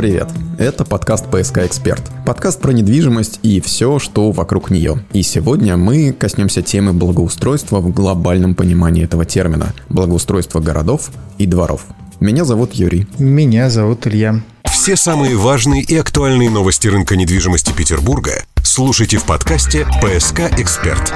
Привет! Это подкаст «ПСК Эксперт». Подкаст про недвижимость и все, что вокруг нее. И сегодня мы коснемся темы благоустройства в глобальном понимании этого термина. Благоустройство городов и дворов. Меня зовут Юрий. Меня зовут Илья. Все самые важные и актуальные новости рынка недвижимости Петербурга слушайте в подкасте «ПСК Эксперт».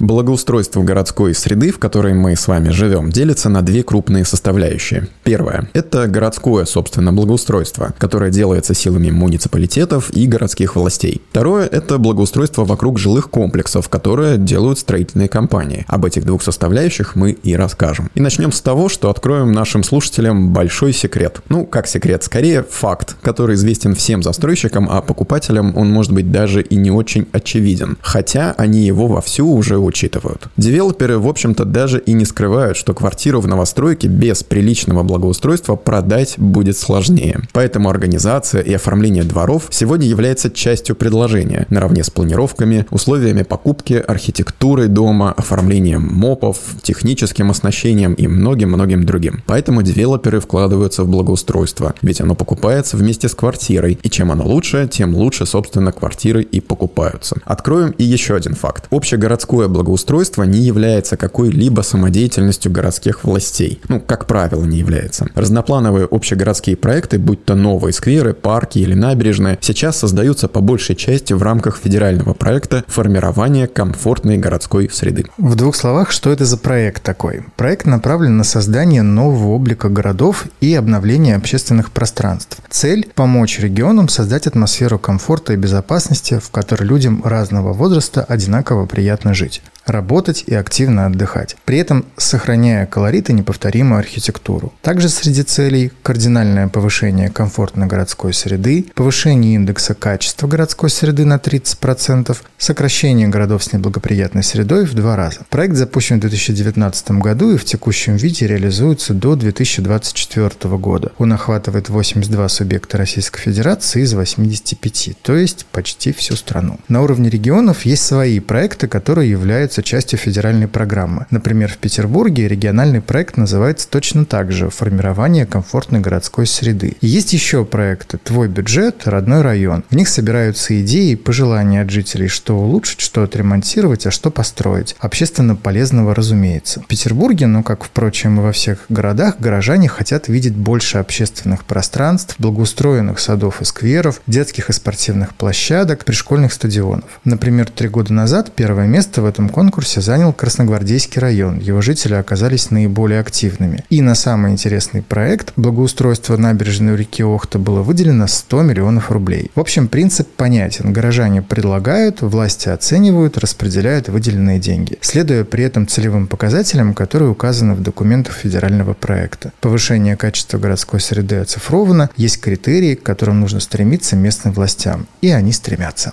Благоустройство городской среды, в которой мы с вами живем, делится на две крупные составляющие. Первое – это городское, собственно, благоустройство, которое делается силами муниципалитетов и городских властей. Второе – это благоустройство вокруг жилых комплексов, которые делают строительные компании. Об этих двух составляющих мы и расскажем. И начнем с того, что откроем нашим слушателям большой секрет. Ну, как секрет, скорее факт, который известен всем застройщикам, а покупателям он может быть даже и не очень очевиден. Хотя они его вовсю уже учитывают. Девелоперы, в общем-то, даже и не скрывают, что квартиру в новостройке без приличного благоустройства продать будет сложнее. Поэтому организация и оформление дворов сегодня является частью предложения, наравне с планировками, условиями покупки, архитектурой дома, оформлением мопов, техническим оснащением и многим-многим другим. Поэтому девелоперы вкладываются в благоустройство, ведь оно покупается вместе с квартирой, и чем оно лучше, тем лучше, собственно, квартиры и покупаются. Откроем и еще один факт. Общегородское благоустройство не является какой-либо самодеятельностью городских властей. Ну, как правило, не является. Разноплановые общегородские проекты, будь то новые скверы, парки или набережные, сейчас создаются по большей части в рамках федерального проекта формирования комфортной городской среды. В двух словах, что это за проект такой? Проект направлен на создание нового облика городов и обновление общественных пространств. Цель – помочь регионам создать атмосферу комфорта и безопасности, в которой людям разного возраста одинаково приятно жить работать и активно отдыхать, при этом сохраняя колорит и неповторимую архитектуру. Также среди целей кардинальное повышение комфортной городской среды, повышение индекса качества городской среды на 30%, сокращение городов с неблагоприятной средой в два раза. Проект запущен в 2019 году и в текущем виде реализуется до 2024 года. Он охватывает 82 субъекта Российской Федерации из 85, то есть почти всю страну. На уровне регионов есть свои проекты, которые являются являются частью федеральной программы. Например, в Петербурге региональный проект называется точно так же «Формирование комфортной городской среды». И есть еще проекты «Твой бюджет», «Родной район». В них собираются идеи и пожелания от жителей, что улучшить, что отремонтировать, а что построить. Общественно полезного, разумеется. В Петербурге, ну как, впрочем, и во всех городах, горожане хотят видеть больше общественных пространств, благоустроенных садов и скверов, детских и спортивных площадок, пришкольных стадионов. Например, три года назад первое место в этом конкурсе конкурсе занял Красногвардейский район. Его жители оказались наиболее активными. И на самый интересный проект благоустройство набережной реки Охта было выделено 100 миллионов рублей. В общем, принцип понятен. Горожане предлагают, власти оценивают, распределяют выделенные деньги, следуя при этом целевым показателям, которые указаны в документах федерального проекта. Повышение качества городской среды оцифровано, есть критерии, к которым нужно стремиться местным властям. И они стремятся.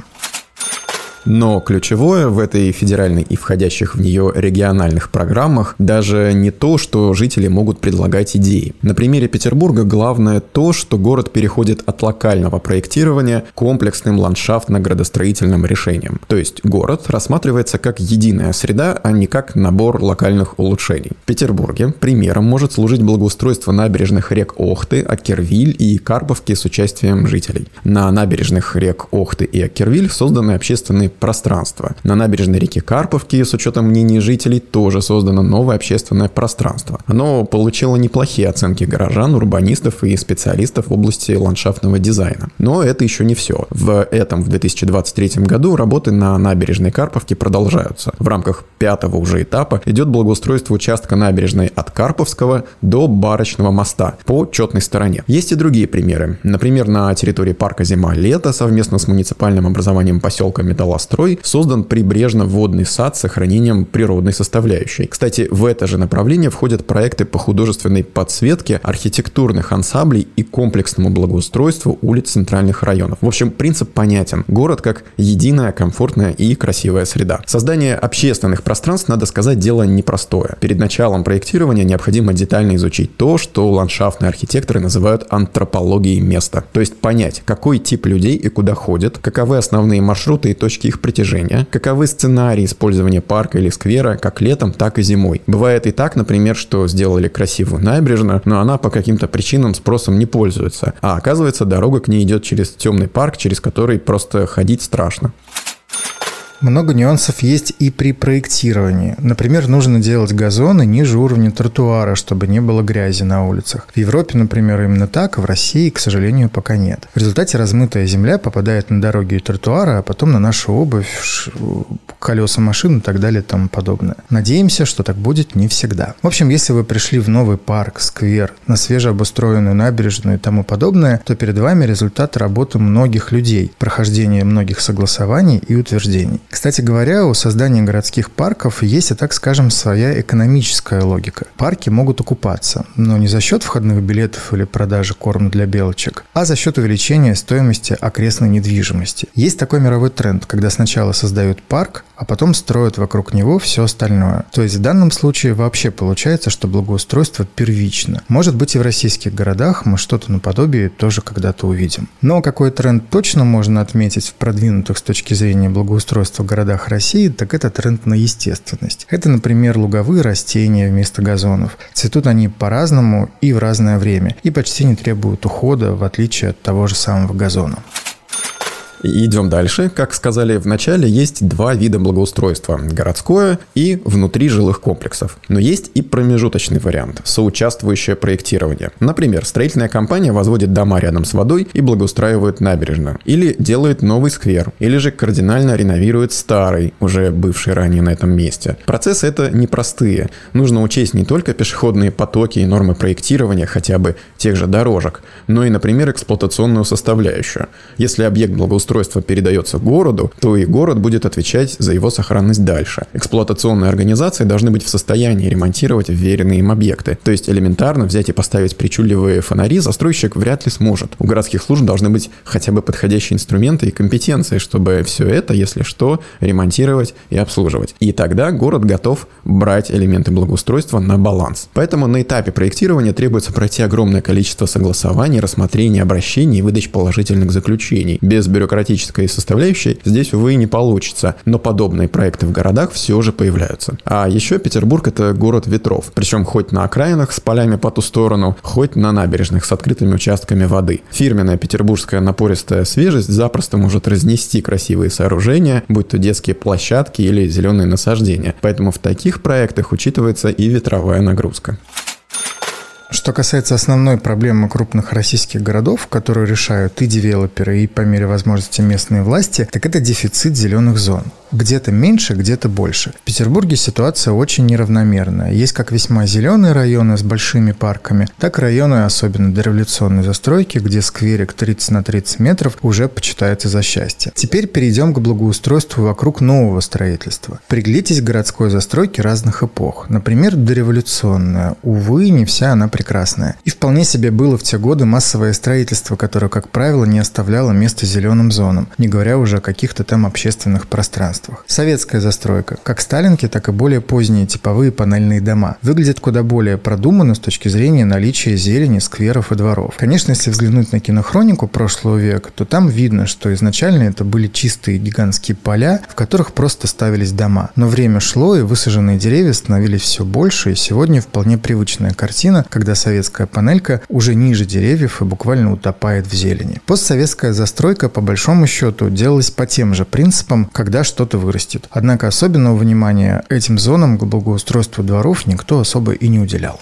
Но ключевое в этой федеральной и входящих в нее региональных программах даже не то, что жители могут предлагать идеи. На примере Петербурга главное то, что город переходит от локального проектирования к комплексным ландшафтно-градостроительным решениям. То есть город рассматривается как единая среда, а не как набор локальных улучшений. В Петербурге примером может служить благоустройство набережных рек Охты, Акервиль и Карповки с участием жителей. На набережных рек Охты и Акервиль созданы общественные пространство. На набережной реки Карповки, с учетом мнений жителей, тоже создано новое общественное пространство. Оно получило неплохие оценки горожан, урбанистов и специалистов в области ландшафтного дизайна. Но это еще не все. В этом, в 2023 году, работы на набережной Карповки продолжаются. В рамках пятого уже этапа идет благоустройство участка набережной от Карповского до Барочного моста по четной стороне. Есть и другие примеры. Например, на территории парка «Зима-лето» совместно с муниципальным образованием поселка Металлост Строй создан прибрежно-водный сад с сохранением природной составляющей. Кстати, в это же направление входят проекты по художественной подсветке архитектурных ансамблей и комплексному благоустройству улиц центральных районов. В общем, принцип понятен. Город как единая, комфортная и красивая среда. Создание общественных пространств, надо сказать, дело непростое. Перед началом проектирования необходимо детально изучить то, что ландшафтные архитекторы называют антропологией места. То есть понять, какой тип людей и куда ходят, каковы основные маршруты и точки их притяжения, каковы сценарии использования парка или сквера как летом, так и зимой. Бывает и так, например, что сделали красивую набережную, но она по каким-то причинам спросом не пользуется, а оказывается дорога к ней идет через темный парк, через который просто ходить страшно. Много нюансов есть и при проектировании. Например, нужно делать газоны ниже уровня тротуара, чтобы не было грязи на улицах. В Европе, например, именно так, в России, к сожалению, пока нет. В результате размытая земля попадает на дороги и тротуары, а потом на нашу обувь, колеса машин и так далее и тому подобное. Надеемся, что так будет не всегда. В общем, если вы пришли в новый парк, сквер, на свежеобустроенную набережную и тому подобное, то перед вами результат работы многих людей, прохождение многих согласований и утверждений. Кстати говоря, у создания городских парков есть, и так скажем, своя экономическая логика. Парки могут окупаться, но не за счет входных билетов или продажи корма для белочек, а за счет увеличения стоимости окрестной недвижимости. Есть такой мировой тренд, когда сначала создают парк, а потом строят вокруг него все остальное. То есть в данном случае вообще получается, что благоустройство первично. Может быть и в российских городах мы что-то наподобие тоже когда-то увидим. Но какой тренд точно можно отметить в продвинутых с точки зрения благоустройства в городах России, так это тренд на естественность. Это, например, луговые растения вместо газонов. Цветут они по-разному и в разное время, и почти не требуют ухода, в отличие от того же самого газона. Идем дальше. Как сказали в начале, есть два вида благоустройства. Городское и внутри жилых комплексов. Но есть и промежуточный вариант – соучаствующее проектирование. Например, строительная компания возводит дома рядом с водой и благоустраивает набережную. Или делает новый сквер. Или же кардинально реновирует старый, уже бывший ранее на этом месте. Процессы это непростые. Нужно учесть не только пешеходные потоки и нормы проектирования хотя бы тех же дорожек, но и, например, эксплуатационную составляющую. Если объект благоустроен устройство передается городу, то и город будет отвечать за его сохранность дальше. Эксплуатационные организации должны быть в состоянии ремонтировать вверенные им объекты. То есть элементарно взять и поставить причудливые фонари застройщик вряд ли сможет. У городских служб должны быть хотя бы подходящие инструменты и компетенции, чтобы все это, если что, ремонтировать и обслуживать. И тогда город готов брать элементы благоустройства на баланс. Поэтому на этапе проектирования требуется пройти огромное количество согласований, рассмотрений, обращений и выдач положительных заключений. Без бюрократии бюрократической составляющей здесь, увы, не получится. Но подобные проекты в городах все же появляются. А еще Петербург это город ветров. Причем хоть на окраинах с полями по ту сторону, хоть на набережных с открытыми участками воды. Фирменная петербургская напористая свежесть запросто может разнести красивые сооружения, будь то детские площадки или зеленые насаждения. Поэтому в таких проектах учитывается и ветровая нагрузка. Что касается основной проблемы крупных российских городов, которую решают и девелоперы, и по мере возможности местные власти, так это дефицит зеленых зон. Где-то меньше, где-то больше. В Петербурге ситуация очень неравномерная. Есть как весьма зеленые районы с большими парками, так и районы, особенно дореволюционной застройки, где скверик 30 на 30 метров уже почитается за счастье. Теперь перейдем к благоустройству вокруг нового строительства. Приглядитесь к городской застройке разных эпох. Например, дореволюционная. Увы, не вся она прекрасна прекрасное. И вполне себе было в те годы массовое строительство, которое, как правило, не оставляло места зеленым зонам, не говоря уже о каких-то там общественных пространствах. Советская застройка, как сталинки, так и более поздние типовые панельные дома, выглядят куда более продуманно с точки зрения наличия зелени, скверов и дворов. Конечно, если взглянуть на кинохронику прошлого века, то там видно, что изначально это были чистые гигантские поля, в которых просто ставились дома. Но время шло, и высаженные деревья становились все больше, и сегодня вполне привычная картина, когда когда советская панелька уже ниже деревьев и буквально утопает в зелени. Постсоветская застройка, по большому счету, делалась по тем же принципам, когда что-то вырастет. Однако особенного внимания этим зонам к благоустройству дворов никто особо и не уделял.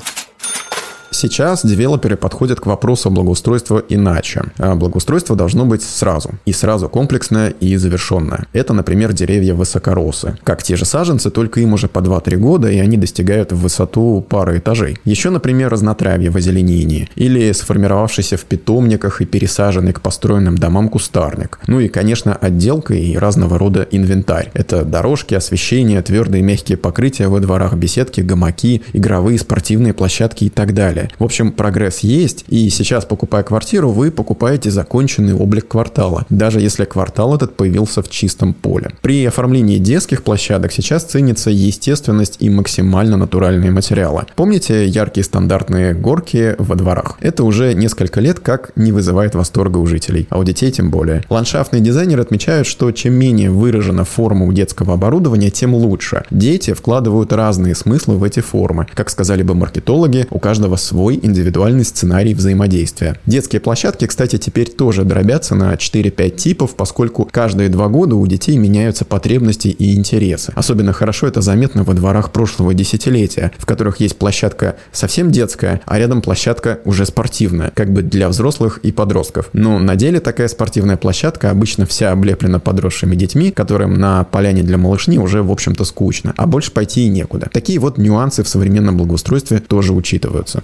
Сейчас девелоперы подходят к вопросу благоустройства иначе. А благоустройство должно быть сразу. И сразу комплексное и завершенное. Это, например, деревья высокоросы. Как те же саженцы, только им уже по 2-3 года, и они достигают в высоту пары этажей. Еще, например, разнотравье в озеленении. Или сформировавшийся в питомниках и пересаженный к построенным домам кустарник. Ну и, конечно, отделка и разного рода инвентарь. Это дорожки, освещение, твердые и мягкие покрытия во дворах, беседки, гамаки, игровые спортивные площадки и так далее В общем, прогресс есть, и сейчас, покупая квартиру, вы покупаете законченный облик квартала, даже если квартал этот появился в чистом поле. При оформлении детских площадок сейчас ценится естественность и максимально натуральные материалы. Помните яркие стандартные горки во дворах? Это уже несколько лет как не вызывает восторга у жителей, а у детей тем более. Ландшафтные дизайнеры отмечают, что чем менее выражена форма у детского оборудования, тем лучше. Дети вкладывают разные смыслы в эти формы. Как сказали бы маркетологи, у каждого свой индивидуальный сценарий взаимодействия. Детские площадки, кстати, теперь тоже дробятся на 4-5 типов, поскольку каждые два года у детей меняются потребности и интересы. Особенно хорошо это заметно во дворах прошлого десятилетия, в которых есть площадка совсем детская, а рядом площадка уже спортивная, как бы для взрослых и подростков. Но на деле такая спортивная площадка обычно вся облеплена подросшими детьми, которым на поляне для малышни уже, в общем-то, скучно, а больше пойти и некуда. Такие вот нюансы в современном благоустройстве тоже учитываются.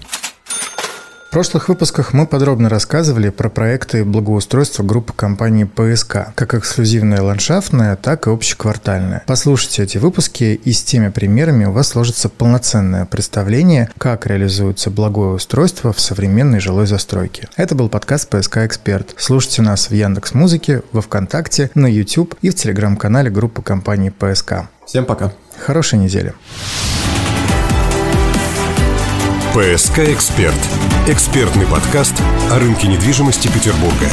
В прошлых выпусках мы подробно рассказывали про проекты благоустройства группы компании ПСК, как эксклюзивная ландшафтная, так и общеквартальная. Послушайте эти выпуски, и с теми примерами у вас сложится полноценное представление, как реализуется благое устройство в современной жилой застройке. Это был подкаст «ПСК Эксперт». Слушайте нас в Яндекс Музыке, во Вконтакте, на YouTube и в телеграм-канале группы компании ПСК. Всем пока. Хорошей недели. ПСК «Эксперт» – экспертный подкаст о рынке недвижимости Петербурга.